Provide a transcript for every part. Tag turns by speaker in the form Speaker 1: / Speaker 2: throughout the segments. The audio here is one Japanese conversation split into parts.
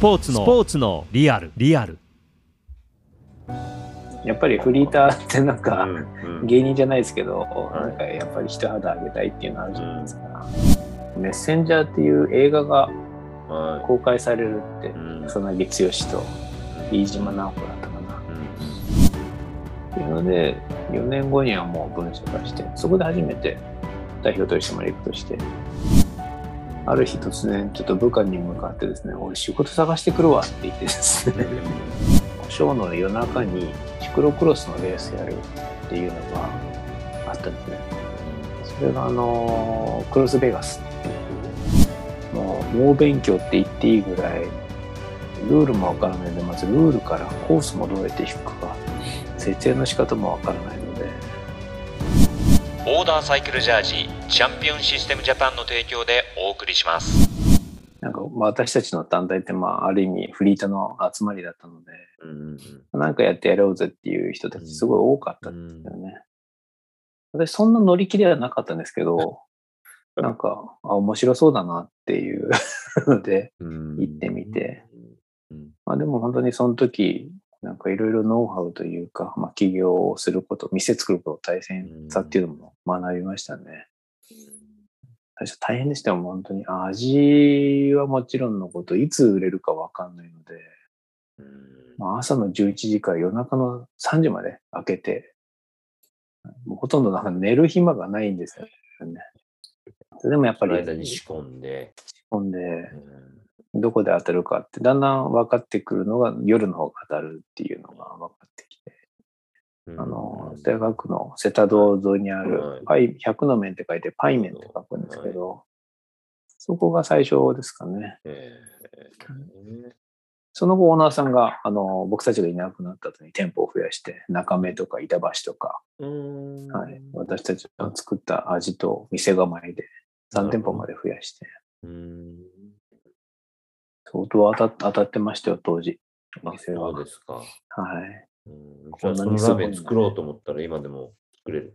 Speaker 1: ポーツのスポーツのリアル。リアル。
Speaker 2: やっぱりフリーターってなんか、
Speaker 3: うん
Speaker 2: 芸人じゃないですけど、
Speaker 3: い。
Speaker 2: なんかやっぱり一肌あげたいっていうのあるじゃないですか。メッセンジャーっていう映画が
Speaker 3: は
Speaker 2: 公開されるって
Speaker 3: い、うん。
Speaker 2: 草薙剛と飯島直子だったかな。っていうので、4年後にはもう文書化して、そこで初めて代表取締役として、ある日突然ちょっと部下に向かってですね、俺仕事探してくるわって言ってですね、ショーの夜中にシクロクロスのレースやるっていうのがあったんですね。それがあのクロスベガスっていう、もう猛勉強って言っていいぐらい、ルールもわからないので、まずルールからコースもどうやって引くか、設営の仕方もわからない
Speaker 4: オーダーサイクルジャージチャンピオンシステムジャパンの提供でお送りします。
Speaker 2: なんかまあ私たちの団体ってまあある意味フリーターの集まりだったので、
Speaker 3: うん
Speaker 2: なんかやってやろうぜっていう人たちすごい多かったんですよね。私そんな乗り気ではなかったんですけど、なんか、あ、面白そうだなっていうので、
Speaker 3: うん。
Speaker 2: 行ってみて、
Speaker 3: うん。
Speaker 2: まあでも本当にその時、なんかいろいろノウハウというか、まあ起業をすること、店作ること大変さっていうのも学びましたね。最初大変でしたよ、本当に。味はもちろんのこと、いつ売れるかわかんないので、まあ、朝の11時から夜中の3時まで開けて、もうほとんどなんか寝る暇がないんですよね。それでもやっぱり
Speaker 3: 間に仕込んで、
Speaker 2: ほんで、
Speaker 3: うん
Speaker 2: どこで当たるかって、だんだん分かってくるのが夜の方が当たるっていうのが分かってきて、あの、大学の瀬田道沿いにあ
Speaker 3: はい。
Speaker 2: る、パイ、100の面って書いて、パイ面って書くんですけど、そこが最初ですかね。
Speaker 3: えー
Speaker 2: その後、オーナーさんが、あの、僕たちがいなくなった後に店舗を増やして、中目とか板橋とか、
Speaker 3: うん。
Speaker 2: はい、私たちの作った味と店構えで3店舗まで増やして、
Speaker 3: うん
Speaker 2: 相当当た当たってましたよ、当時。
Speaker 3: あ。そうですか。
Speaker 2: はい。
Speaker 3: うんじゃあそのラーメン作ろうと思ったら今でも作れる？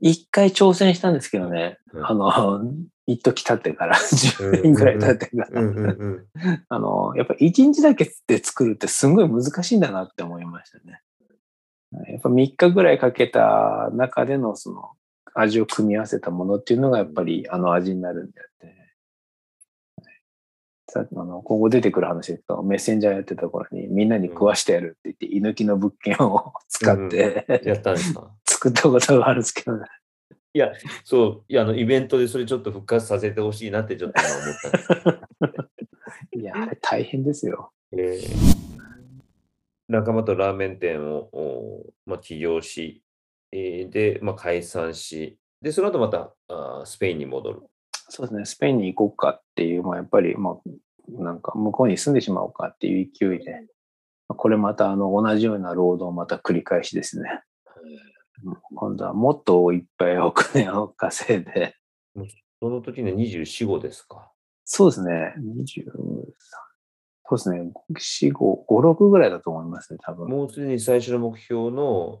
Speaker 2: 一回挑戦したんですけどね、
Speaker 3: うん
Speaker 2: あの、一時経ってから、10年ぐらい経ってから、あの、やっぱり一日だけで作るってすんごい難しいんだなって思いましたね。やっぱ3日ぐらいかけた中でのその味を組み合わせたものっていうのがやっぱりあの味になるんであって。さあの今後出てくる話ですけど、メッセンジャーやってた頃にみんなに食わしてやるって言って、居抜きの物件を使って、
Speaker 3: やったんですか？
Speaker 2: 作ったことがあるんですけどね。
Speaker 3: いや、そう、いや、あの、イベントでそれちょっと復活させてほしいなってちょっと今思ったんです。
Speaker 2: いや、あれ大変ですよ。
Speaker 3: えー仲間とラーメン店を、おまあ、起業し、えーで、まあ、解散し、で、その後またあースペインに戻る。
Speaker 2: そうですね、スペインに行こうかっていう、まあ、やっぱり、まあ、なんか向こうに住んでしまおうかっていう勢いで、まあこれまたあの同じような労働をまた繰り返しですね。うん。今度はもっといっぱいお金を 稼いで、
Speaker 3: その時には24、5ですか？
Speaker 2: そうですね、23、そうですね、4、5、5、6ぐらいだと思いますね、多分。
Speaker 3: もうすでに最初の目標の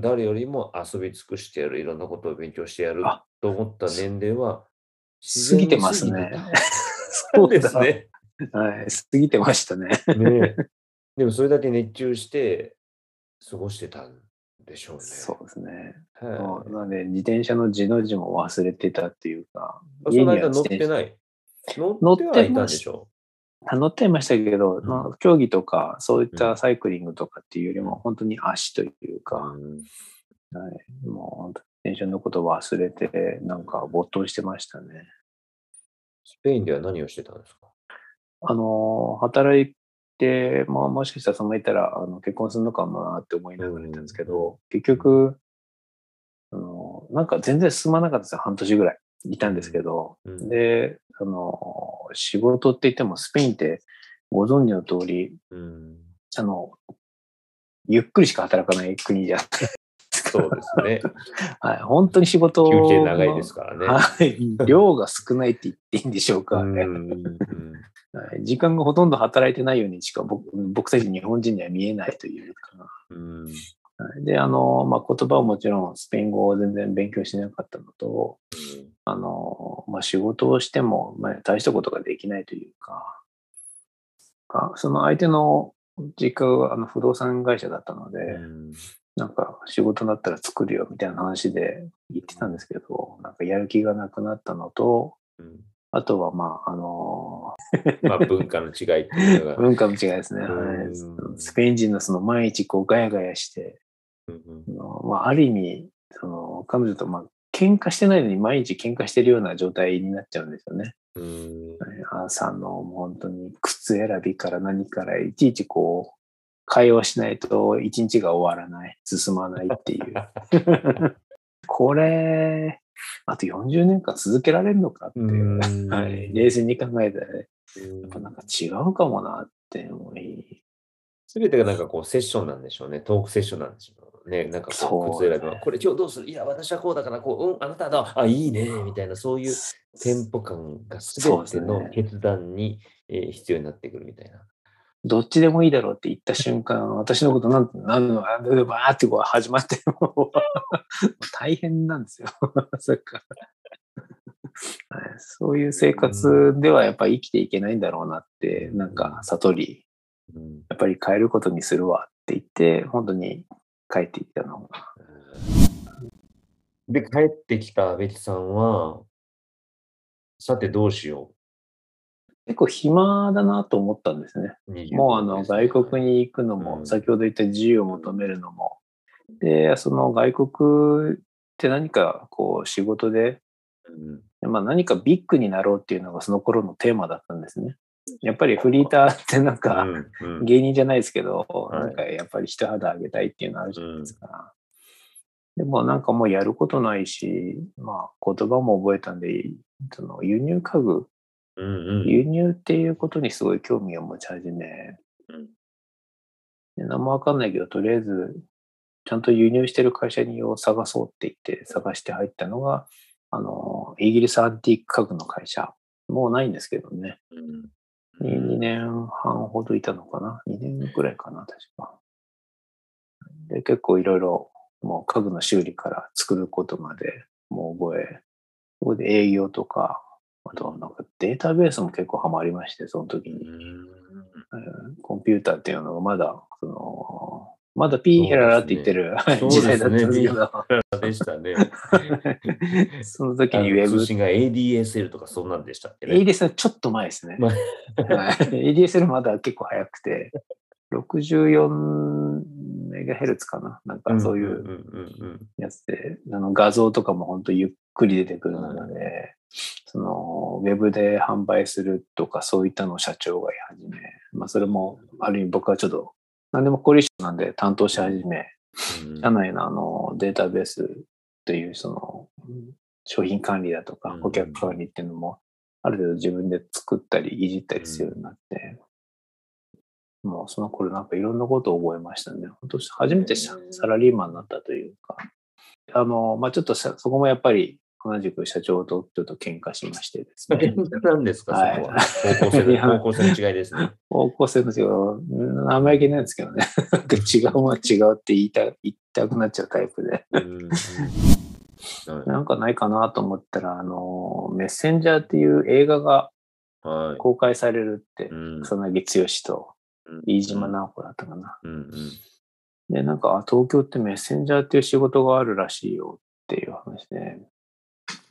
Speaker 3: 誰よりも遊び尽くしてやる、いろんなことを勉強してやる
Speaker 2: あ
Speaker 3: と思った年齢は、
Speaker 2: 過ぎてますね。
Speaker 3: そうですね。
Speaker 2: はい、過ぎてましたね。
Speaker 3: ねえでもそれだけ熱中して過ごしてたんでしょうね。
Speaker 2: そうですね。
Speaker 3: はい
Speaker 2: なので、自転車の字の字も忘れてたっていうか、
Speaker 3: あその間乗ってない。乗
Speaker 2: 乗って
Speaker 3: はいたんでしょ
Speaker 2: あ乗ってはいましたけど、
Speaker 3: うん
Speaker 2: まあ競技とか、そういっ
Speaker 3: うん
Speaker 2: たサイクリングとかっていうよりも、本当に足という
Speaker 3: う。
Speaker 2: か、
Speaker 3: うん
Speaker 2: はい、もう本当に電車のことを忘れて、なんか没頭してましたね。
Speaker 3: スペインでは何をしてたんですか？
Speaker 2: あの、働いて、まあ、もしかしたらそのいたら、あの結婚するのかもなって思いながらいたんですけど、結局、あの、なんか全然進まなかったですよ、半年ぐらいいたんですけど、
Speaker 3: うん
Speaker 2: で、あの、仕事って言ってもスペインってご存知の通り、
Speaker 3: うん、
Speaker 2: あの、ゆっくりしか働かない国じゃん。
Speaker 3: そうですね。
Speaker 2: はい、本当に仕事
Speaker 3: 休
Speaker 2: の
Speaker 3: 憩長いですからね。
Speaker 2: はい、量が少ないって言っていいんでしょうか、ね時間がほとんど働いてないようにしか僕僕たち日本人には見えないというか。
Speaker 3: うん。
Speaker 2: はい。で、あの、まあ、言葉をもちろんスペイン語を全然勉強してなかったのと、あの、まあ、仕事をしても、まあ、大したことができないというか、あその相手の実家があの不動産会社だったので、
Speaker 3: うん
Speaker 2: なんか仕事になったら作るよみたいな話で言ってたんですけど、なんかやる気がなくなったのと、
Speaker 3: うん
Speaker 2: あとはまあ、あの
Speaker 3: まあ、文化の違いっていうのが。
Speaker 2: 文化の違いですね。
Speaker 3: うん
Speaker 2: はい、スペイン人のその毎日こうガヤガヤして、
Speaker 3: うんうん
Speaker 2: まあ、ある意味、その彼女とまあ喧嘩してないのに毎日喧嘩してるような状態になっちゃうんですよね。
Speaker 3: うん
Speaker 2: 朝のもう本当に靴選びから何からいちいちこう会話しないと一日が終わらない、進まないっていう。これ、あと40年間続けられるのかっていう、
Speaker 3: うん。
Speaker 2: はい、冷静に考えたら、や
Speaker 3: うん。
Speaker 2: っぱなんか違うかもなって思い、
Speaker 3: すべてがなんかこうセッションなんでしょうね。トークセッションなんでしょうね。なんかこう、靴選びは、これ今日どうする？いや、私はこうだから、こう、うん、あなただ、あ、いいね、みたいな、そういうテンポ感がすべての決断に、えー必要になってくるみたいな。
Speaker 2: どっちでもいいだろうって言った瞬間、私のことなんて、なんの、あでバーってこう始まって、もう大変なんですよ。そっかはいそういう生活ではやっぱり生きていけないんだろうなって、なんか悟り、
Speaker 3: うん
Speaker 2: やっぱり変えることにするわって言って、本当に帰っていったのが。
Speaker 3: で、帰ってきた阿部さんは、さてどうしよ
Speaker 2: 結構暇だなと思ったんですね。
Speaker 3: う。
Speaker 2: もうあの外国
Speaker 3: に。
Speaker 2: に行くのも、
Speaker 3: うん
Speaker 2: 先ほど言った自由を求めるのも、で、その外国って何かこう仕事で、
Speaker 3: うん
Speaker 2: まあ何かビッグになろうっていうのがその頃のテーマだったんですね。やっぱりフリーターってなんか芸人じゃないですけど、
Speaker 3: い
Speaker 2: なんかやっぱり一肌上げたいっていうのあるじゃないですか。でもなんかもうやることないし、まあ言葉も覚えたんで、その輸入家具、
Speaker 3: うんうん
Speaker 2: 輸入っていうことにすごい興味を持ち始め、
Speaker 3: うん
Speaker 2: で何もわかんないけど、とりあえず、ちゃんと輸入してる会社にを探そうって言って探して入ったのが、あの、イギリスアンティーク家具の会社。もうないんですけどね。
Speaker 3: うん
Speaker 2: 2年半ほどいたのかな ?2 年くらいかな、確か。で、結構いろいろ、もう家具の修理から作ることまで、もう覚え、そこで営業とか、あとなんかデータベースも結構ハマりまして、その時に。うん。コンピューターっていうのがまだ、その、まだピーヘララって言ってる、
Speaker 3: そう
Speaker 2: 時代だったんですけど、
Speaker 3: うんでしたね。
Speaker 2: その時にウェブ
Speaker 3: 通、信が ADSL とかそんなんでしたっけね。
Speaker 2: ADSL はちょっと前ですね。ADSL まだ結構早くて、64メガヘルツかな。なんかそういうやつで、あの画像とかも本当ゆっくり出てくるので、そのウェブで販売するとかそういったのを社長が言い始め、まあそれもある意味僕はちょっと何でも凝り性なんで担当し始め、
Speaker 3: うん。
Speaker 2: 社内のあのデータベースというそのうん商品管理だとか
Speaker 3: うん。
Speaker 2: 顧客管理っていうのもある程度自分で作ったりいじったりするようになって、もうその頃なんかいろんなことを覚えましたね。本当初めてササラリーマンになったというか、あの、まあちょっとさそこもやっぱり同じく社長とちょっと喧嘩しましてですね。
Speaker 3: 何ですか、
Speaker 2: はい
Speaker 3: そこは。方向性の、方向性の違いですね。
Speaker 2: 方向性の違う、うん生意気なんですけどね。なんか違うは違うって言いた言いたくなっちゃうタイプで。なんかないかなと思ったら、あの、メッセンジャーっていう映画が
Speaker 3: はい。
Speaker 2: 公開されるって、
Speaker 3: うん
Speaker 2: 草薙剛と
Speaker 3: うん
Speaker 2: 飯島直子だったかな。
Speaker 3: うんうん
Speaker 2: で、なんか、あ東京ってメッセンジャーっていう仕事があるらしいよっていう話で、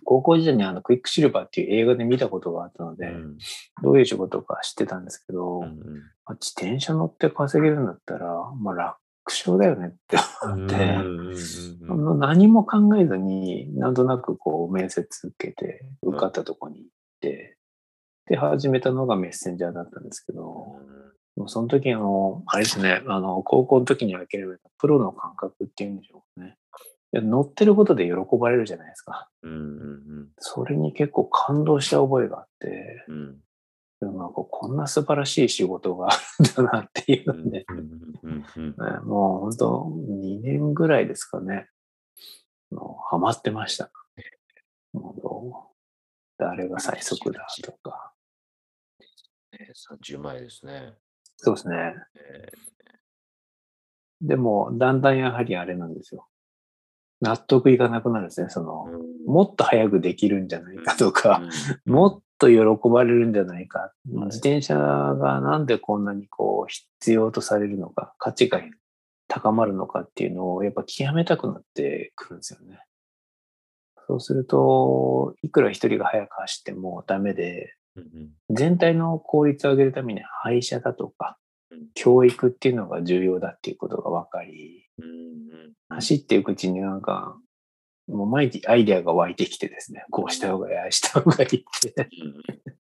Speaker 2: 高校時代にあの、クイックシルバーっていう映画で見たことがあったので、
Speaker 3: うん。
Speaker 2: どういう仕事か知ってたんですけど、
Speaker 3: うん
Speaker 2: まあ自転車乗って稼げるんだったら、まあ楽勝だよねって思って、
Speaker 3: うん
Speaker 2: 何も考えずに、なんとなくこう面接受けて、受かったとこに行って、で、始めたのがメッセンジャーだったんですけど、その時あの、あれですね、あの、高校の時に諦めたプロの感覚っていうんでしょうかね。乗ってることで喜ばれるじゃないですか。
Speaker 3: うんうん
Speaker 2: それに結構感動した覚えがあって、
Speaker 3: うんうん
Speaker 2: でもなんかこんな素晴らしい仕事があるんだなっていうので、もう本当2年ぐらいですかね。もうハマってました。もう誰が最速だとか。
Speaker 3: ね30前ですね。
Speaker 2: そうですね。
Speaker 3: え
Speaker 2: でも、だんだんやはりあれなんですよ。納得いかなくなるんですね。その、
Speaker 3: ーうん
Speaker 2: もっと早くできるんじゃないかとか、
Speaker 3: うん
Speaker 2: もっと喜ばれるんじゃないか。自転車がなんでこんなにこう必要とされるのか、価値が高まるのかっていうのをやっぱ極めたくなってくるんですよね。そうすると、いくら一人が速く走ってもダメで、全体の効率を上げるために配車だとか、教育っていうのが重要だっていうことが分かり、走っていくうちになんか、もう毎日アイデアが湧いてきてですね、こうした方がいい、ああした方がいいって。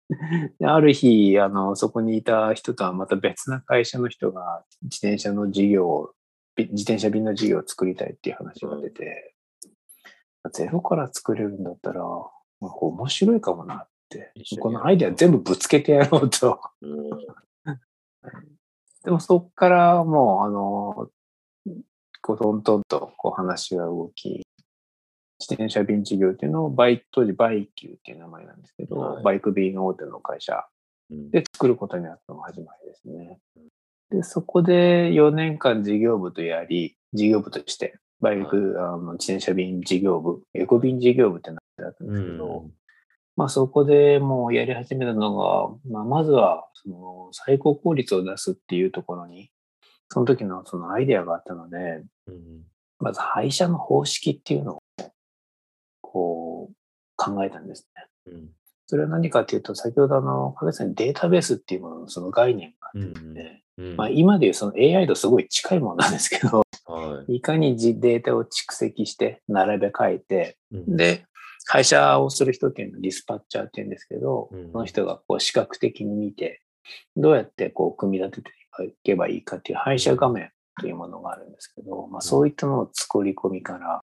Speaker 2: である日、あの、そこにいた人とはまた別な会社の人が自転車の事業を、自転車便の事業を作りたいっていう話が出て、ゼロから作れるんだったら、まあ面白いかもなって。このアイデア全部ぶつけてやろうと。でもそこからもう、あの、こうトントンとこう話が動き、自転車便事業っていうのをバイ、当時バイキューっていう名前なんですけど、
Speaker 3: はい。
Speaker 2: バイク便大手の会社で作ることになったのが始まりですね。で、そこで4年間事業部とやり、事業部として、バイク、あの自転車便事業部、エコ便事業部ってなってたんですけど、まあそこでもうやり始めたのが、まあまずはその最高効率を出すっていうところに、その時のそのアイデアがあったので、まず配車の方式っていうのをこう考えたんですね。それは何かっていうと、先ほどあの、影さんにデータベースっていうもののその概念があってね、まあ今でいうその AI とすごい近いものなんですけど、い。かにじデータを蓄積して並べ替えて、で、会社をする人っていうのはディスパッチャーっていうんですけど、
Speaker 3: うん。
Speaker 2: その人がこう視覚的に見て、どうやってこう組み立てていけばいいかっていう配車画面というものがあるんですけど、まあそういったのを作り込みから、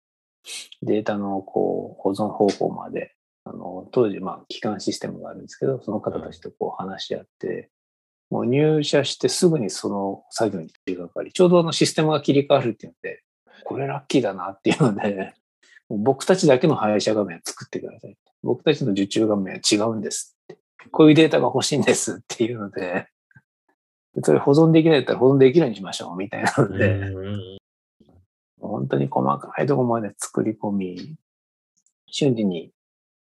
Speaker 2: データのこう保存方法まで、あの、当時まあ機関システムがあるんですけど、その方たちとこう話し合って、もう入社してすぐにその作業に取り掛かり、ちょうどあのシステムが切り替わるっていうので、これラッキーだなっていうので、僕たちだけの配車画面を作ってください。僕たちの受注画面は違うんですって。こういうデータが欲しいんですっていうので、それ保存できないんだったら保存できるようにしましょうみたいなので、本当に細かいところまで作り込み、瞬時に、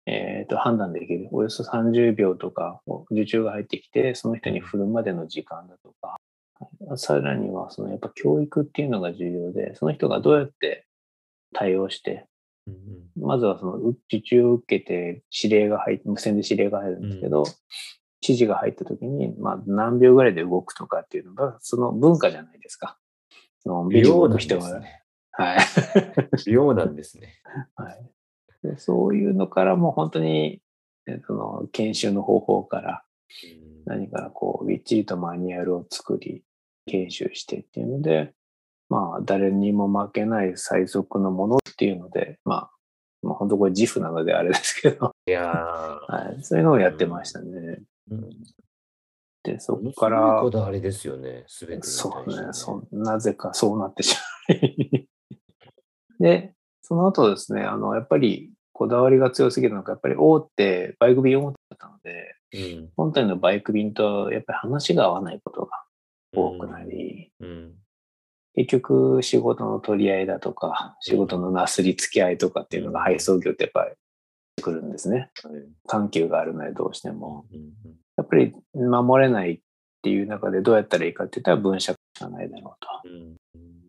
Speaker 2: えーと判断できる。およそ30秒とか受注が入ってきて、その人に振るまでの時間だとか、さらにはそのやっぱ教育っていうのが重要で、その人がどうやって対応して、まずはそのう受注を受けて指令が入って、無線で指令が入るんですけど、指示が入った時に、まあ何秒ぐらいで動くとかっていうのが、その文化じゃないですか。のんびり動く人が、はい。
Speaker 3: 秒なんですね。
Speaker 2: はい で。そういうのからもう本当に、えその研修の方法から何からこう、びっちりとマニュアルを作り、研修してっていうので、まあ、誰にも負けない最速のものっていうので、まあ、まあ、本当これ自負なのであれですけど、
Speaker 3: いやー
Speaker 2: はい、そういうのをやってましたね。
Speaker 3: うん。
Speaker 2: で、そこから
Speaker 3: こ、だわりですよね、すべてに対して
Speaker 2: そうね、そなぜかそうなってしまい。で、その後ですね、あの、やっぱりこだわりが強すぎるのか、やっぱり大手、バイク便大手だったので、
Speaker 3: うん。
Speaker 2: 本体のバイク便とやっぱり話が合わないことが多くなり、
Speaker 3: うん。
Speaker 2: 結局仕事の取り合いだとか、仕事のなすりつき合いとかっていうのが配送業ってやっぱり来るんですね。
Speaker 3: はい
Speaker 2: 緩急があるのでどうしても。
Speaker 3: うん
Speaker 2: やっぱり守れないっていう中でどうやったらいいかって言ったら分社化しかないだろうと。
Speaker 3: うん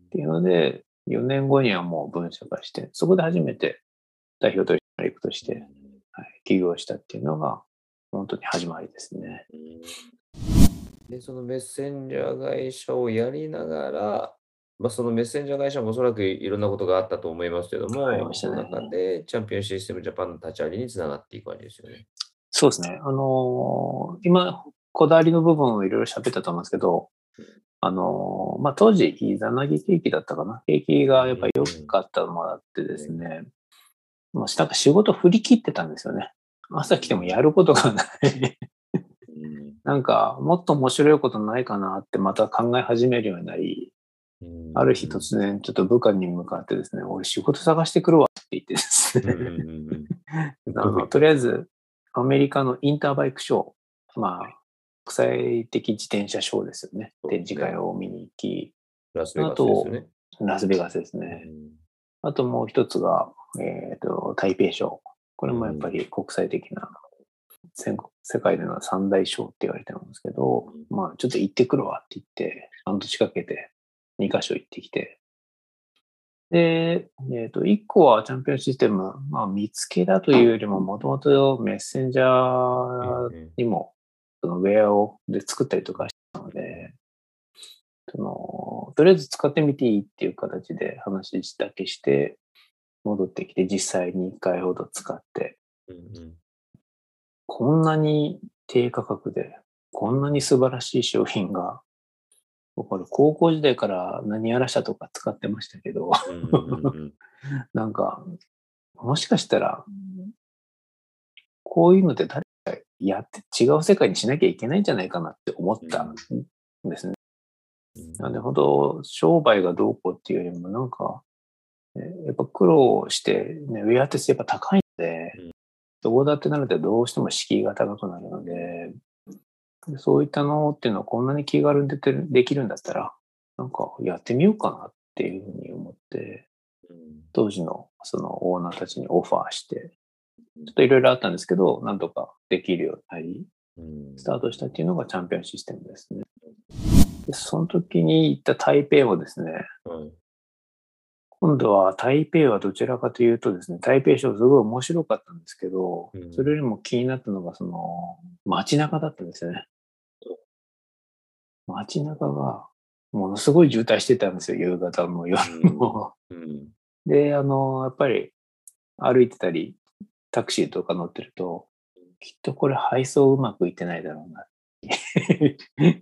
Speaker 2: っていうので、4年後にはもう分社化して、そこで初めて代表取締役として、はい、起業したっていうのが本当に始まりですね。
Speaker 3: で、そのメッセンジャー会社をやりながら、まあ、そのメッセンジャー会社もおそらくいろんなことがあったと思いますけども、
Speaker 2: ね
Speaker 3: その中でチャンピオンシステムジャパンの立ち上げにつながっていくわけですよね。
Speaker 2: そうですね。あのー今、こだわりの部分をいろいろ喋ったと思うんですけど、あのーまあ、当時、イザナギ景気だったかな。景気がやっぱり良かったのもあってですね、もうなんか仕事振り切ってたんですよね。朝来てもやることがない。なんか、もっと面白いことないかなってまた考え始めるようになり、ある日突然ちょっと部下に向かってですね、俺仕事探してくるわって言ってですね、あのとりあえずアメリカのインターバイクショー、まあ、国際的自転車ショーですよね。展示会を見に行き、
Speaker 3: ラスベガスですよね。
Speaker 2: ラスベガスですね。あともう一つが、えっ、と、台北ショー。これもやっぱり国際的な全国世界での三大賞って言われてるんですけど、まあちょっと行ってくるわって言って、半年かけて2カ所行ってきて、で、えっ、と、1個はチャンピオンシステム、まあ見つけたというよりも、もともとメッセンジャーにも、そのウェアをで作ったりとかしたので、その、とりあえず使ってみていいっていう形で話だけして、戻ってきて実際に1回ほど使って、
Speaker 3: うんうん。
Speaker 2: こんなに低価格で、こんなに素晴らしい商品が、僕は高校時代から何やらしたとか使ってましたけど、なんか、もしかしたら、こういうのって誰かやって違う世界にしなきゃいけないんじゃないかなって思ったんですね。
Speaker 3: うん。
Speaker 2: なんで、本当商売がどうこうっていうよりも、なんか、えやっぱ苦労して、ね、ウェアってやっぱ高いので
Speaker 3: うん、
Speaker 2: どこだってなるとどうしても敷居が高くなるので、でそういったのっていうのはこんなに気軽にでてるできるんだったら、なんかやってみようかなっていうふうに思って、
Speaker 3: うん。
Speaker 2: 当時のそのオーナーたちにオファーして、ちょっといろいろあったんですけど、なんとかできるようになり、
Speaker 3: うん。
Speaker 2: スタートしたっていうのがチャンピオンシステムですね。でその時に行った台北もですね、
Speaker 3: はい。
Speaker 2: 今度は台北はどちらかというとですね、台北ショーすごい面白かったんですけど、
Speaker 3: うん。
Speaker 2: それよりも気になったのがその街中だったんですよね。街中がものすごい渋滞してたんですよ、夕方も夜。も。
Speaker 3: うん。
Speaker 2: で、あの、やっぱり歩いてたり、タクシーとか乗ってると、きっとこれ配送うまくいってないだろうな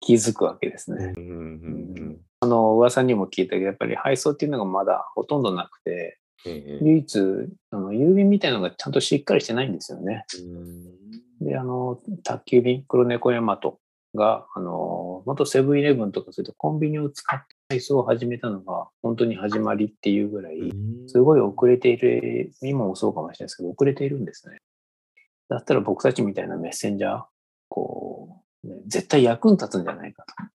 Speaker 2: 気づくわけですね。
Speaker 3: うんうん
Speaker 2: あの、噂にも聞いたけど、やっぱり配送っていうのがまだほとんどなくて、
Speaker 3: ええ
Speaker 2: 唯一、あの郵便みたいなのがちゃんとしっかりしてないんですよね。
Speaker 3: うん。
Speaker 2: で、あの、宅急便、黒猫ヤマトが、あの、元セブンイレブンとかそういったコンビニを使って配送を始めたのが、本当に始まりっていうぐらい、すごい遅れている、今もそうかもしれないですけど、遅れているんですね。だったら僕たちみたいなメッセンジャー、こう、ね絶対役に立つんじゃないかと。
Speaker 3: うん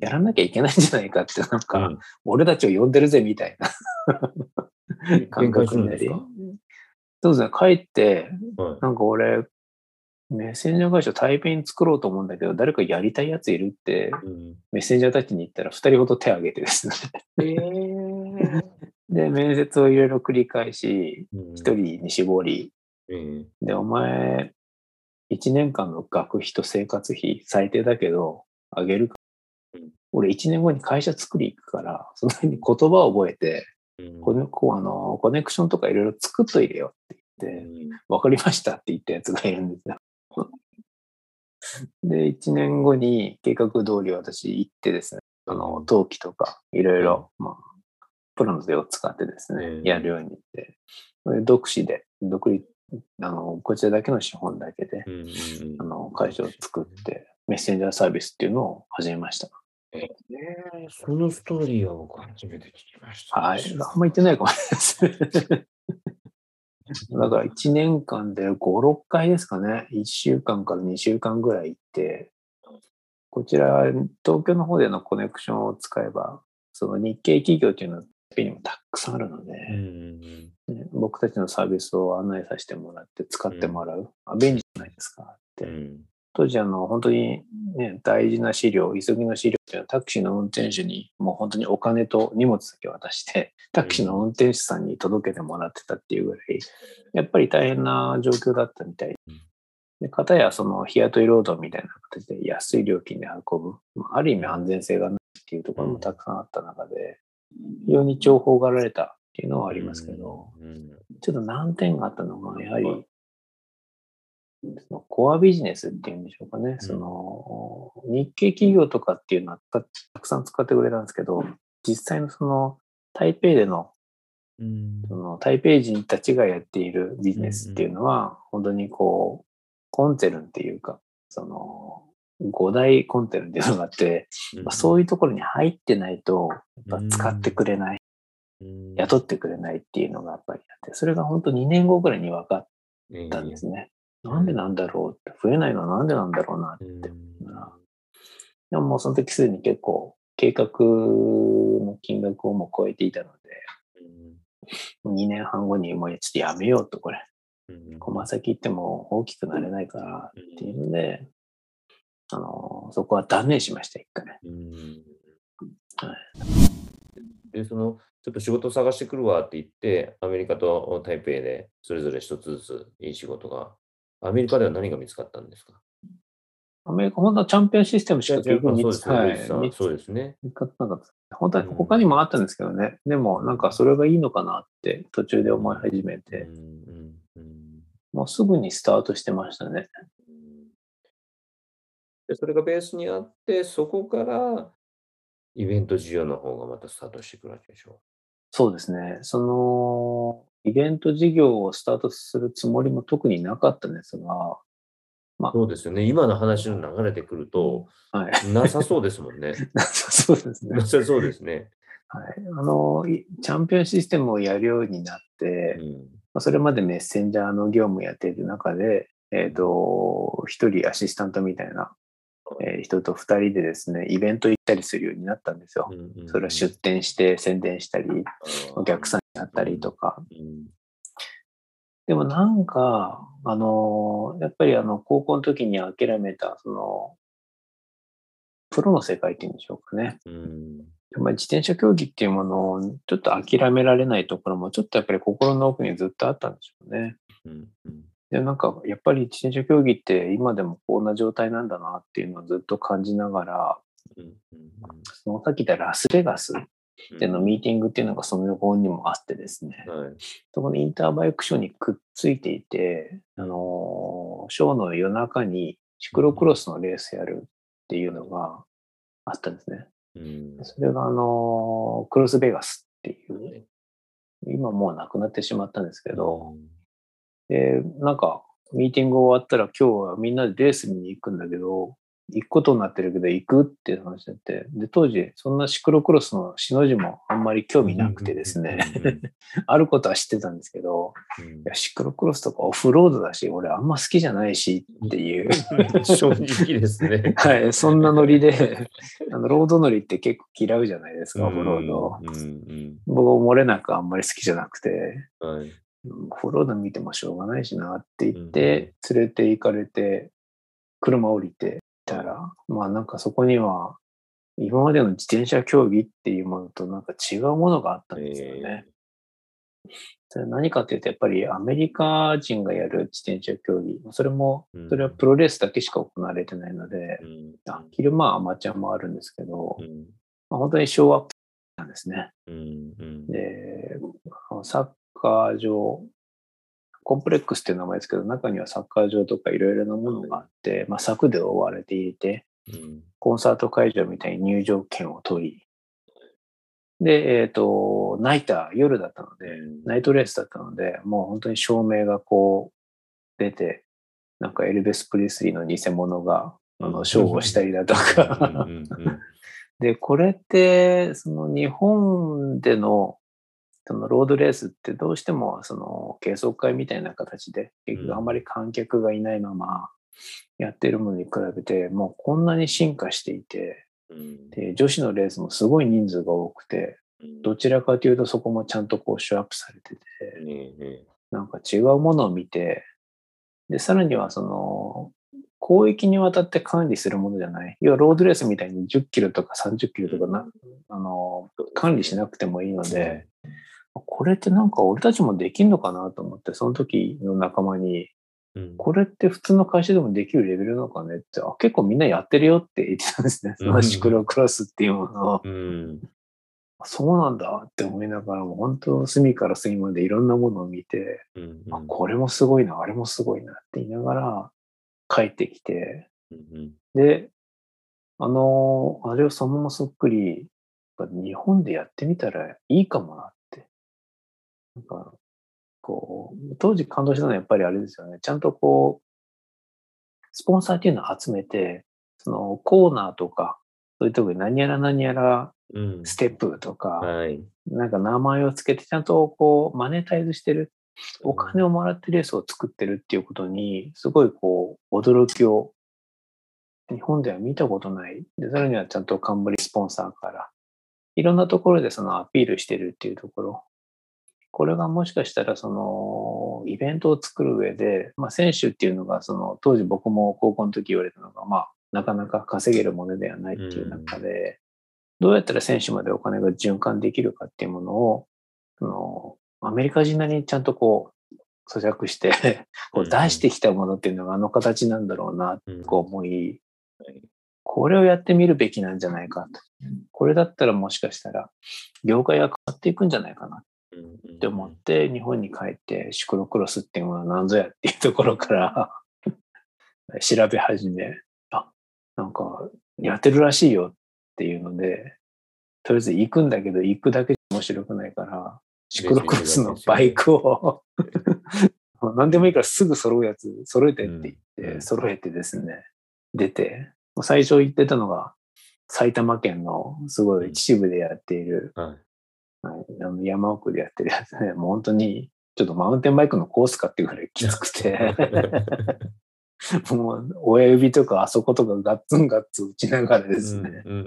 Speaker 2: やらなきゃいけないんじゃないかって、なんか、
Speaker 3: うん
Speaker 2: 俺たちを呼んでるぜみたいな感覚になり。そうですね、帰って、
Speaker 3: はい
Speaker 2: なんか俺、メッセンジャー会社台北に作ろうと思うんだけど、誰かやりたいやついるって、
Speaker 3: うん。
Speaker 2: メッセンジャーたちに言ったら二人ほど手を挙げてですね。で、面接をいろいろ繰り返し、
Speaker 3: うん。
Speaker 2: 一人に絞り、
Speaker 3: ええ。
Speaker 2: で、お前、一年間の学費と生活費最低だけど、あげるか。
Speaker 3: うん。
Speaker 2: 俺一年後に会社作り行くから、その辺に言葉を覚えて、
Speaker 3: うん。
Speaker 2: このこうあのコネクションとかいろいろ作っといれよって言って、わかりましたって言ったやつがいるんですよ。で、1年後に計画通り私行ってですね、あの、登記とかいろいろ、まあ、プロの手を使ってですね
Speaker 3: う、ん
Speaker 2: やるようになって、で独自で、独立、あの、こちらだけの資本だけで、あの、会社を作って、メッセンジャーサービスっていうのを始めました。
Speaker 3: ええそのストーリーは僕初めて聞きました。
Speaker 2: はい。あんま言ってないかもしれないです。だから1年間で5、6回ですかね。1週間から2週間ぐらい行って、こちら、東京の方でのコネクションを使えば、その日系企業っていうのは、スペにもたくさんあるので、僕たちのサービスを案内させてもらって使ってもらう。あ便利じゃないですかって。
Speaker 3: うんうん
Speaker 2: 当時あの本当にね、大事な資料、急ぎの資料っていうのはタクシーの運転手にもう本当にお金と荷物だけ渡して、タクシーの運転手さんに届けてもらってたっていうぐらい、やっぱり大変な状況だったみたい
Speaker 3: うん。
Speaker 2: で、かたやその日雇い労働みたいな形で安い料金で運ぶ、まあある意味安全性がないっていうところもたくさんあった中で、非常に重宝がられたっていうのはありますけど、
Speaker 3: うん。
Speaker 2: ちょっと難点があったのが、やはり、そのコアビジネスっていうんでしょうかね、その日系企業とかっていうのはたたくさん使ってくれたんですけど、実際のその台北での
Speaker 3: うん。
Speaker 2: その台北人たちがやっているビジネスっていうのは、本当にこう、コンツェルンっていうか、その、五大コンテルンっていうのがあって、まあ、そういうところに入ってないと、やっぱ使ってくれない、
Speaker 3: うん。
Speaker 2: 雇ってくれないっていうのがやっぱりあって、それが本当2年後ぐらいに分かったんですね。なんでなんだろうって、増えないのはなんでなんだろうなって。
Speaker 3: うん
Speaker 2: でももうその時すでに結構計画の金額をもう超えていたので、2年半後にもうちょっとやめようとこれ。
Speaker 3: うん
Speaker 2: 駒先行っても大きくなれないからっていうので、あの、そこは断念しました、一回。
Speaker 3: うん
Speaker 2: はい
Speaker 3: で、その、ちょっと仕事探してくるわって言って、アメリカと台北でそれぞれ一つずついい仕事が、アメリカでは何が見つかったんですか？
Speaker 2: アメリカ、本当はチャンピオンシステムしか結局見つ
Speaker 3: そうですね、
Speaker 2: は
Speaker 3: ルイスさん
Speaker 2: い見つ
Speaker 3: そうですね。
Speaker 2: 見つかってなかった。本当は他にもあったんですけどね。でも、なんかそれがいいのかなって途中で思い始め
Speaker 3: うん
Speaker 2: て、
Speaker 3: うんうん
Speaker 2: もうすぐにスタートしてましたね。
Speaker 3: うんで、それがベースにあって、そこからイベント需要の方がまたスタートしてくるわけでしょ？
Speaker 2: そうですね。その、イベント事業をスタートするつもりも特になかったんですが、ま
Speaker 3: そうですよね。今の話の流れてくると、
Speaker 2: あ、はい。
Speaker 3: なさそうですもんね。
Speaker 2: そうですね
Speaker 3: な。さそうですね。
Speaker 2: はい。あの、いチャンピオンシステムをやるようになって、
Speaker 3: うん
Speaker 2: まあそれまでメッセンジャーの業務やっている中で、えっ、と、一人アシスタントみたいな、えー人と二人でですね、イベント行ったりするようになったんですよ。それは出店して宣伝したり、お客さんに会ったりとか。
Speaker 3: うん
Speaker 2: でもなんか、あの、やっぱりあの、高校の時に諦めた、その、プロの世界っていうんでしょうかね。
Speaker 3: うん
Speaker 2: まあ、自転車競技っていうものをちょっと諦められないところもちょっとやっぱり心の奥にずっとあったんでしょうね。
Speaker 3: うんうん
Speaker 2: で、なんかやっぱり自転車競技って今でもこんな状態なんだなっていうのをずっと感じながら、
Speaker 3: うんうん
Speaker 2: そのさっき言ったラスベガスでのミーティングっていうのがその横にもあってですね、
Speaker 3: はい。
Speaker 2: そこのインターバイクショーにくっついていて、あのーショーの夜中にシクロクロスのレースやるっていうのがあったんですね。
Speaker 3: うん。
Speaker 2: それがあのークロスベガスっていう、今もうなくなってしまったんですけど、で、なんか、ミーティング終わったら今日はみんなでレース見に行くんだけど、行くことになってるけど行くっていう話になって、で、当時そんなシクロクロスのしの字もあんまり興味なくてですね、あることは知ってたんですけど、
Speaker 3: うん。
Speaker 2: いやシクロクロスとかオフロードだし、俺あんま好きじゃないしっていう、
Speaker 3: 正直ですね。
Speaker 2: はい、そんなノリで、あのロード乗りって結構嫌うじゃないですか、オフロード。
Speaker 3: うんうん。
Speaker 2: 僕漏れなくあんまり好きじゃなくて、
Speaker 3: うんはい。
Speaker 2: オフロード見てもしょうがないしなって言って、連れて行かれて、車降りてたら、まあなんかそこには、今までの自転車競技っていうものとなんか違うものがあったんですよね。それは何かっていうと、やっぱりアメリカ人がやる自転車競技、それも、
Speaker 3: うん。
Speaker 2: それはプロレースだけしか行われてないので、
Speaker 3: うん。
Speaker 2: あ昼間はアマチュアもあるんですけど、
Speaker 3: うん。
Speaker 2: まあ、本当にショーアップなんですね。
Speaker 3: うんうん。
Speaker 2: で、サッカー場、コンプレックスっていう名前ですけど、中にはサッカー場とかいろいろなものがあって、まあ、柵で覆われていて、
Speaker 3: うん。
Speaker 2: コンサート会場みたいに入場券を取り、で、えっ、と、ナイター、夜だったので、
Speaker 3: うん。
Speaker 2: ナイトレースだったので、もう本当に照明がこう出て、なんかエルベス・プリスリーの偽物が、あの、ショーをしたりだとか、で、これって、その日本での、そのロードレースってどうしてもその計測会みたいな形で、結局あんまり観客がいないままやってるものに比べて、もうこんなに進化していて、
Speaker 3: うん。
Speaker 2: で、女子のレースもすごい人数が多くて、どちらかというとそこもちゃんとこうシューアップされてて、なんか違うものを見て、で、さらにはその、広域にわたって管理するものじゃない。要はロードレースみたいに10キロとか30キロとかな、あの、管理しなくてもいいので、これってなんか俺たちもできんのかなと思って、その時の仲間に、
Speaker 3: うん
Speaker 2: これって普通の会社でもできるレベルなのかねって、あ、結構みんなやってるよって 言ってたんですね。そのシクロクロスっていうものを。
Speaker 3: うん
Speaker 2: そうなんだって思いながらも、本当隅から隅までいろんなものを見て、
Speaker 3: うん
Speaker 2: あ、これもすごいな、あれもすごいなって言いながら帰ってきて、
Speaker 3: うん
Speaker 2: で、あの、あれをそのままそっくり、日本でやってみたらいいかもな。なんか、こう、当時感動したのはやっぱりあれですよね。ちゃんとこう、スポンサーっていうのを集めて、そのコーナーとか、そういうとこに何やら何やら
Speaker 3: うん
Speaker 2: ステップとか、
Speaker 3: はい
Speaker 2: なんか名前をつけてちゃんとこうマネタイズしてる。お金をもらってレースを作ってるっていうことに、すごいこう、驚きを、日本では見たことない。で、さらにはちゃんと冠スポンサーから、いろんなところでそのアピールしてるっていうところ。これがもしかしたらその、イベントを作る上で、まあ、選手っていうのが、その、当時僕も高校の時言われたのが、まあ、なかなか稼げるものではないっていう中で、どうやったら選手までお金が循環できるかっていうものを、その、アメリカ人なりにちゃんとこう、咀嚼して、こう出してきたものっていうのがあの形なんだろうな、
Speaker 3: うん。
Speaker 2: こう思い、これをやってみるべきなんじゃないかと。これだったらもしかしたら、業界が変わっていくんじゃないかな。
Speaker 3: うん
Speaker 2: って思って、日本に帰ってシクロクロスっていうものは何ぞやっていうところから 調べ始め、あ、なんかやってるらしいよっていうので、とりあえず行くんだけど行くだけじゃ面白くないから、シクロクロスのバイクを 何でもいいからすぐ揃うやつ揃えてって言って、
Speaker 3: うん
Speaker 2: 揃えてですね、出て、最初言ってたのが埼玉県のすごい秩父でやっている
Speaker 3: はい
Speaker 2: はい、あの山奥でやってるやつね、もう本当に、ちょっとマウンテンバイクのコースかっていうぐらいきつくて、もう親指とかあそことかガッツンガッツン打ちながらですね、
Speaker 3: うんう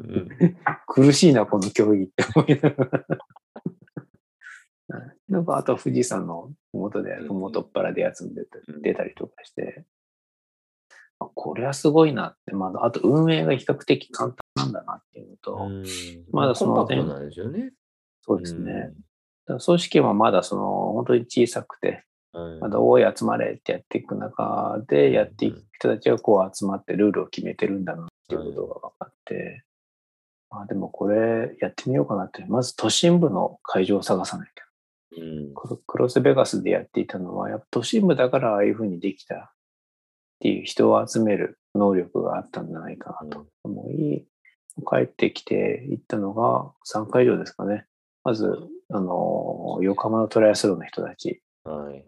Speaker 3: ん
Speaker 2: 苦しいな、この競技って思いながら。はい。なんかあとは富士山の麓で、
Speaker 3: うん
Speaker 2: 麓っ腹でやつに出て
Speaker 3: うん。
Speaker 2: 出たりとかして、あこれはすごいなって、まあ、あと運営が比較的簡単なんだなっていうのと、
Speaker 3: うん。
Speaker 2: まだその
Speaker 3: コンパクトなんですよね。
Speaker 2: そうですね。だから組織もまだその本当に小さくて、
Speaker 3: うん。
Speaker 2: まだ大い集まれってやっていく中でやっていく人たちがこう集まってルールを決めてるんだなっていうことが分かって、まあでもこれやってみようかなって、まず都心部の会場を探さないと。
Speaker 3: うん
Speaker 2: クロスベガスでやっていたのは、やっぱ都心部だからああいうふうにできたっていう人を集める能力があったんじゃないかなと思い、帰ってきて行ったのが3会場ですかね。まず、あの、横浜のトライアスロンの人たち、
Speaker 3: はい。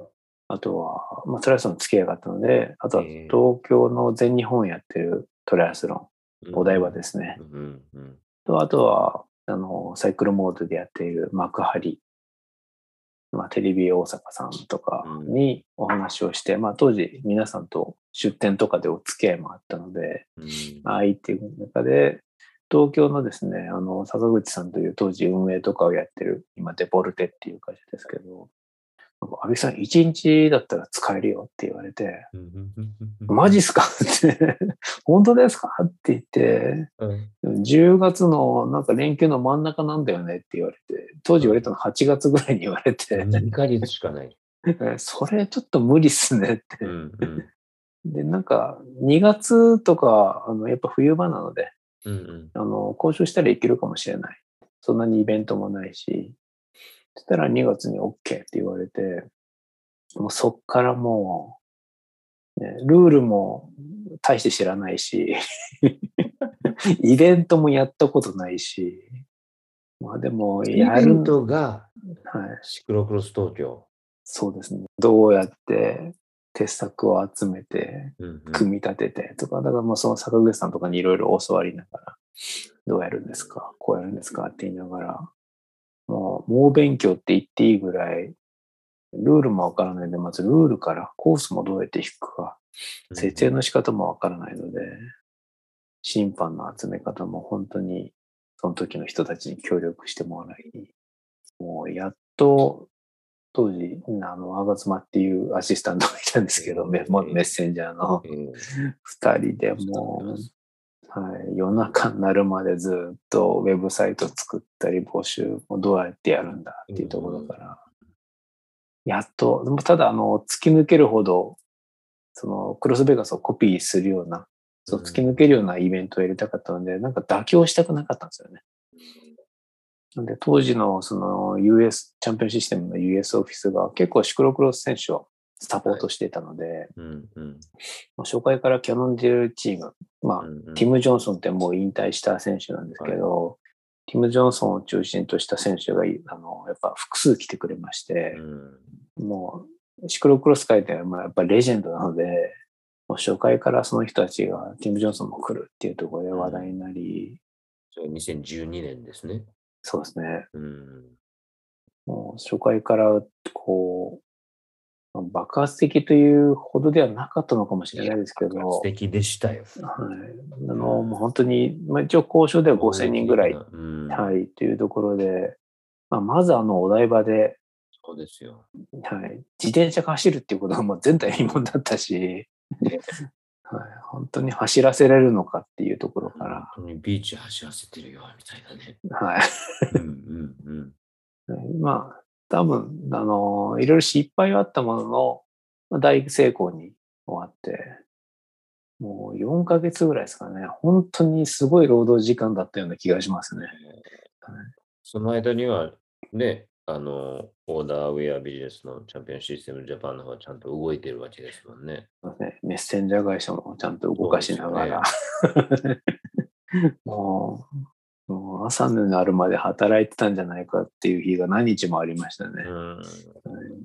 Speaker 2: あとは、まあ、トライアスロン付き合いがあったので、あとは
Speaker 3: ええ。
Speaker 2: 東京の全日本やってるトライアスロン、お台場ですね。
Speaker 3: うんうん
Speaker 2: と、あとは、あの、サイクルモードでやっている幕張、まあ、テレビ大阪さんとかにお話をして、まあ、当時皆さんと出店とかでお付き合いもあったので、
Speaker 3: うん。
Speaker 2: ああいっていう中で、東京のですね、あの、坂口さんという当時運営とかをやってる、今デポルテっていう会社ですけど、安倍さん1日だったら使えるよって言われて、
Speaker 3: うん
Speaker 2: マジっすか？って、本当ですか？って言って、
Speaker 3: うん。
Speaker 2: 10月のなんか連休の真ん中なんだよねって言われて、当時言われたの8月ぐらいに言われて、
Speaker 3: 2ヶ月しかない。
Speaker 2: えそれちょっと無理っすねって。
Speaker 3: うんうん。
Speaker 2: で、なんか2月とか、あの、やっぱ冬場なので、
Speaker 3: うんうん
Speaker 2: あの、交渉したらいけるかもしれない。そんなにイベントもないし、そしたら2月に OK って言われて、もうそっからもう、ね、ルールも大して知らないし、イベントもやったことないし、まあでも、
Speaker 3: イ
Speaker 2: やる
Speaker 3: ベントが
Speaker 2: はい、
Speaker 3: シクロクロス東京。
Speaker 2: そうですね。どうやって鉄作を集めて、
Speaker 3: うんうん。
Speaker 2: 組み立ててとか、だからもうその坂口さんとかにいろいろ教わりながら、どうやるんですかこうやるんですかって言いながら、もう猛勉強って言っていいぐらい、ルールもわからないので、まずルールからコースもどうやって引くか、設営の仕方もわからないので、審判の集め方も本当にその時の人たちに協力してもらい、もうやっと当時、あの、アガツマっていうアシスタントがいたんですけど、メッセンジャーの
Speaker 3: うん。
Speaker 2: 二人でもう、はい、夜中になるまでずっとウェブサイト作ったり募集もどうやってやるんだっていうところから、やっと、でもただあの、突き抜けるほど、そのクロスベガスをコピーするような、そう突き抜けるようなイベントをやりたかったので、なんか妥協したくなかったんですよね。なんで当時のその US、チャンピオンシステムの US オフィスが結構シクロクロス選手をサポートしていたので、
Speaker 3: うんうん。
Speaker 2: もう初回からキャノンデュールチーム、まあ、
Speaker 3: うんうん。
Speaker 2: ティム・ジョンソンってもう引退した選手なんですけど、ティム・ジョンソンを中心とした選手がいあのやっぱ複数来てくれまして、
Speaker 3: うん。
Speaker 2: もうシクロクロス界ではまあやっぱレジェンドなので、もう初回からその人たちがティム・ジョンソンも来るっていうところで話題になり、
Speaker 3: それ2012年ですね。
Speaker 2: そうですね、
Speaker 3: うん。
Speaker 2: もう初回からこう、まあ爆発的というほどではなかったのかもしれないですけど、
Speaker 3: 素敵でしたよ。
Speaker 2: はい、あの、もう本当に、まあ、一応交渉では5000人ぐらい、
Speaker 3: うん。
Speaker 2: はい、というところで、まあ、まずあのお台場で、
Speaker 3: そうですよ。
Speaker 2: はい、自転車が走るっていうことがもう前代未聞だったし、はい、本当に走らせられるのかっていうところから、
Speaker 3: 本当にビーチ走らせてるよ、みたいなね。
Speaker 2: はい、
Speaker 3: うんうんうん。
Speaker 2: まあ、多分、あの、いろいろ失敗はあったものの、まあ、大成功に終わって、もう4ヶ月ぐらいですかね、本当にすごい労働時間だったような気がしますね。
Speaker 3: その間には、ね、あの、オーダーウェアビジネスのチャンピオンシステムジャパンの方はちゃんと動いてるわけですもんね。
Speaker 2: ねメッセンジャー会社もちゃんと動かしながら、もう、もう朝のなるまで働いてたんじゃないかっていう日が何日もありましたね。
Speaker 3: うん。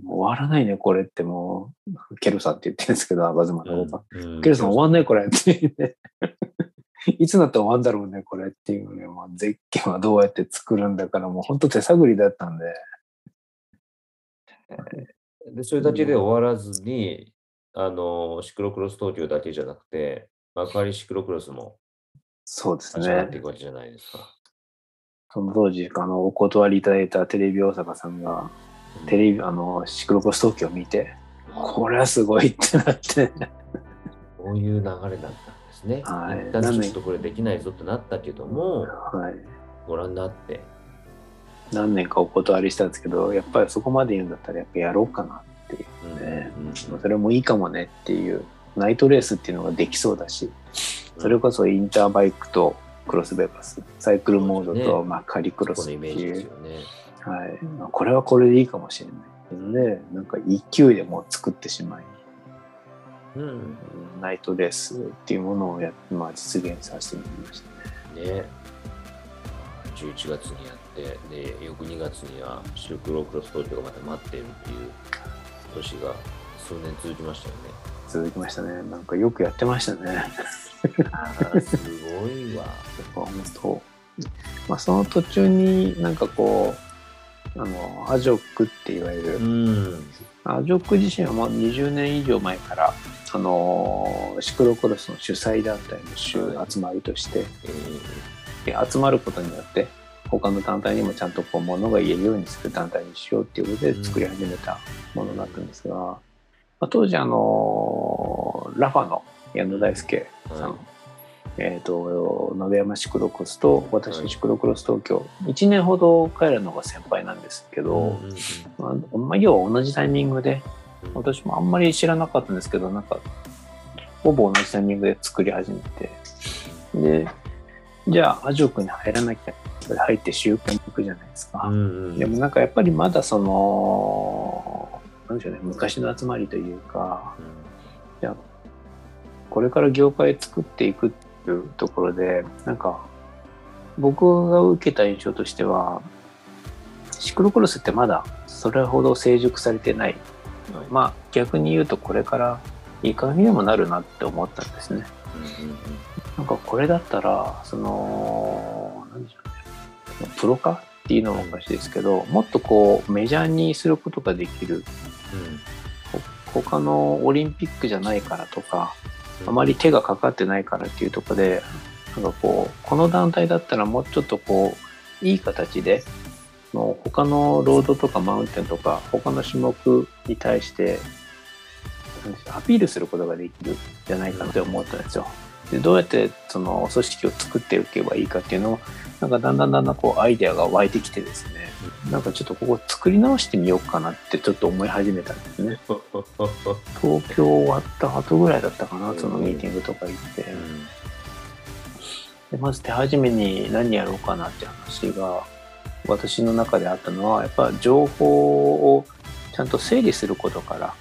Speaker 2: 終わらないね、これってもう、ケルさんって言ってるんですけど、アバズマのこと。
Speaker 3: うん
Speaker 2: ケルさん終わんないこれって言って。いつになったら終わんだろうね、これっていうね。もうゼッケンはどうやって作るんだから、もう本当手探りだったんで。
Speaker 3: で、それだけで終わらずに、あの、シクロクロス東京だけじゃなくて、幕張シクロクロスも
Speaker 2: そうですね
Speaker 3: ってい。くわけじゃないですか。
Speaker 2: その当時、あの、お断りいただいたテレビ大阪さんが、テレビ、あの、シクロクロス東京を見て、これはすごいってなって、
Speaker 3: こういう流れだったんですね。
Speaker 2: はい
Speaker 3: 一旦ちょっとこれできないぞってなったけども、
Speaker 2: はい。
Speaker 3: ご覧になって、
Speaker 2: 何年かお断りしたんですけど、やっぱりそこまで言うんだったらやっぱやろうかなっていう。
Speaker 3: うん
Speaker 2: ね
Speaker 3: うん
Speaker 2: それもいいかもねっていう、ナイトレースっていうのができそうだし、それこそインターバイクとクロスベーパス、サイクルモードと、
Speaker 3: ね
Speaker 2: まあ、カリクロスっていう
Speaker 3: ね。
Speaker 2: はいまあ、これはこれでいいかもしれないで、なんか勢いでもう作ってしまい、
Speaker 3: うん。
Speaker 2: うんナイトレースっていうものをや、まあ、実現させてみましたね。
Speaker 3: ね。11月にやって、で、翌2月にはシルクロークロス東京がまた待っているっていう年が数年続きましたよね。
Speaker 2: 続きましたね。なんかよくやってましたね。
Speaker 3: すごいわ。
Speaker 2: 本当。まあ、その途中になんかこう、あの、アジョックっていわゆる、
Speaker 3: うん。
Speaker 2: アジョック自身はもう20年以上前から、あのシクロクロスの主催団体の集
Speaker 3: はい
Speaker 2: 集まりとして、
Speaker 3: え
Speaker 2: で集まることによって他の団体にもちゃんとこう物が言えるようにする団体にしようっていうことで作り始めたものだったんですが、まあ、当時あのラファの矢野大輔
Speaker 3: ー
Speaker 2: さん、
Speaker 3: はい。
Speaker 2: えっ、と鍋山シクロクロスと私
Speaker 3: はい
Speaker 2: シクロクロス東京、1年ほど彼らの方が先輩なんですけど、
Speaker 3: うんうん
Speaker 2: まあまあ、要は同じタイミングで
Speaker 3: うん
Speaker 2: 私もあんまり知らなかったんですけどなんかほぼ同じタイミングで作り始めて。でじゃあアジョクに入らなきゃ入って習慣に行くじゃないですか、
Speaker 3: うんうん。
Speaker 2: でもなんかやっぱりまだそのなんでしょうね昔の集まりというかじゃあこれから業界作っていくっていうところでなんか僕が受けた印象としてはシクロクロスってまだそれほど成熟されてない。
Speaker 3: はい。
Speaker 2: まあ逆に言うとこれからいい感じにもなるなって思ったんですね。
Speaker 3: うんうん。
Speaker 2: なんかこれだったらそのなんでしょうねプロ化っていうのもおかしいですけどもっとこうメジャーにすることができる。ほ他のオリンピックじゃないからとか
Speaker 3: うん。
Speaker 2: あまり手がかかってないからっていうところでなんかこうこの団体だったらもうちょっとこういい形でもう他のロードとかマウンテンとか他の種目に対してアピールすることができるんじゃないかなって思ったんですよ。でどうやってその組織を作っていけばいいかっていうのをなんかだんだんだんだんこうアイデアが湧いてきてですねなんかちょっとここ作り直してみようかなってちょっと思い始めたんですね。東京終わった後ぐらいだったかな、そのミーティングとか行って。でまず手始めに何やろうかなって話が私の中であったのはやっぱ情報をちゃんと整理することから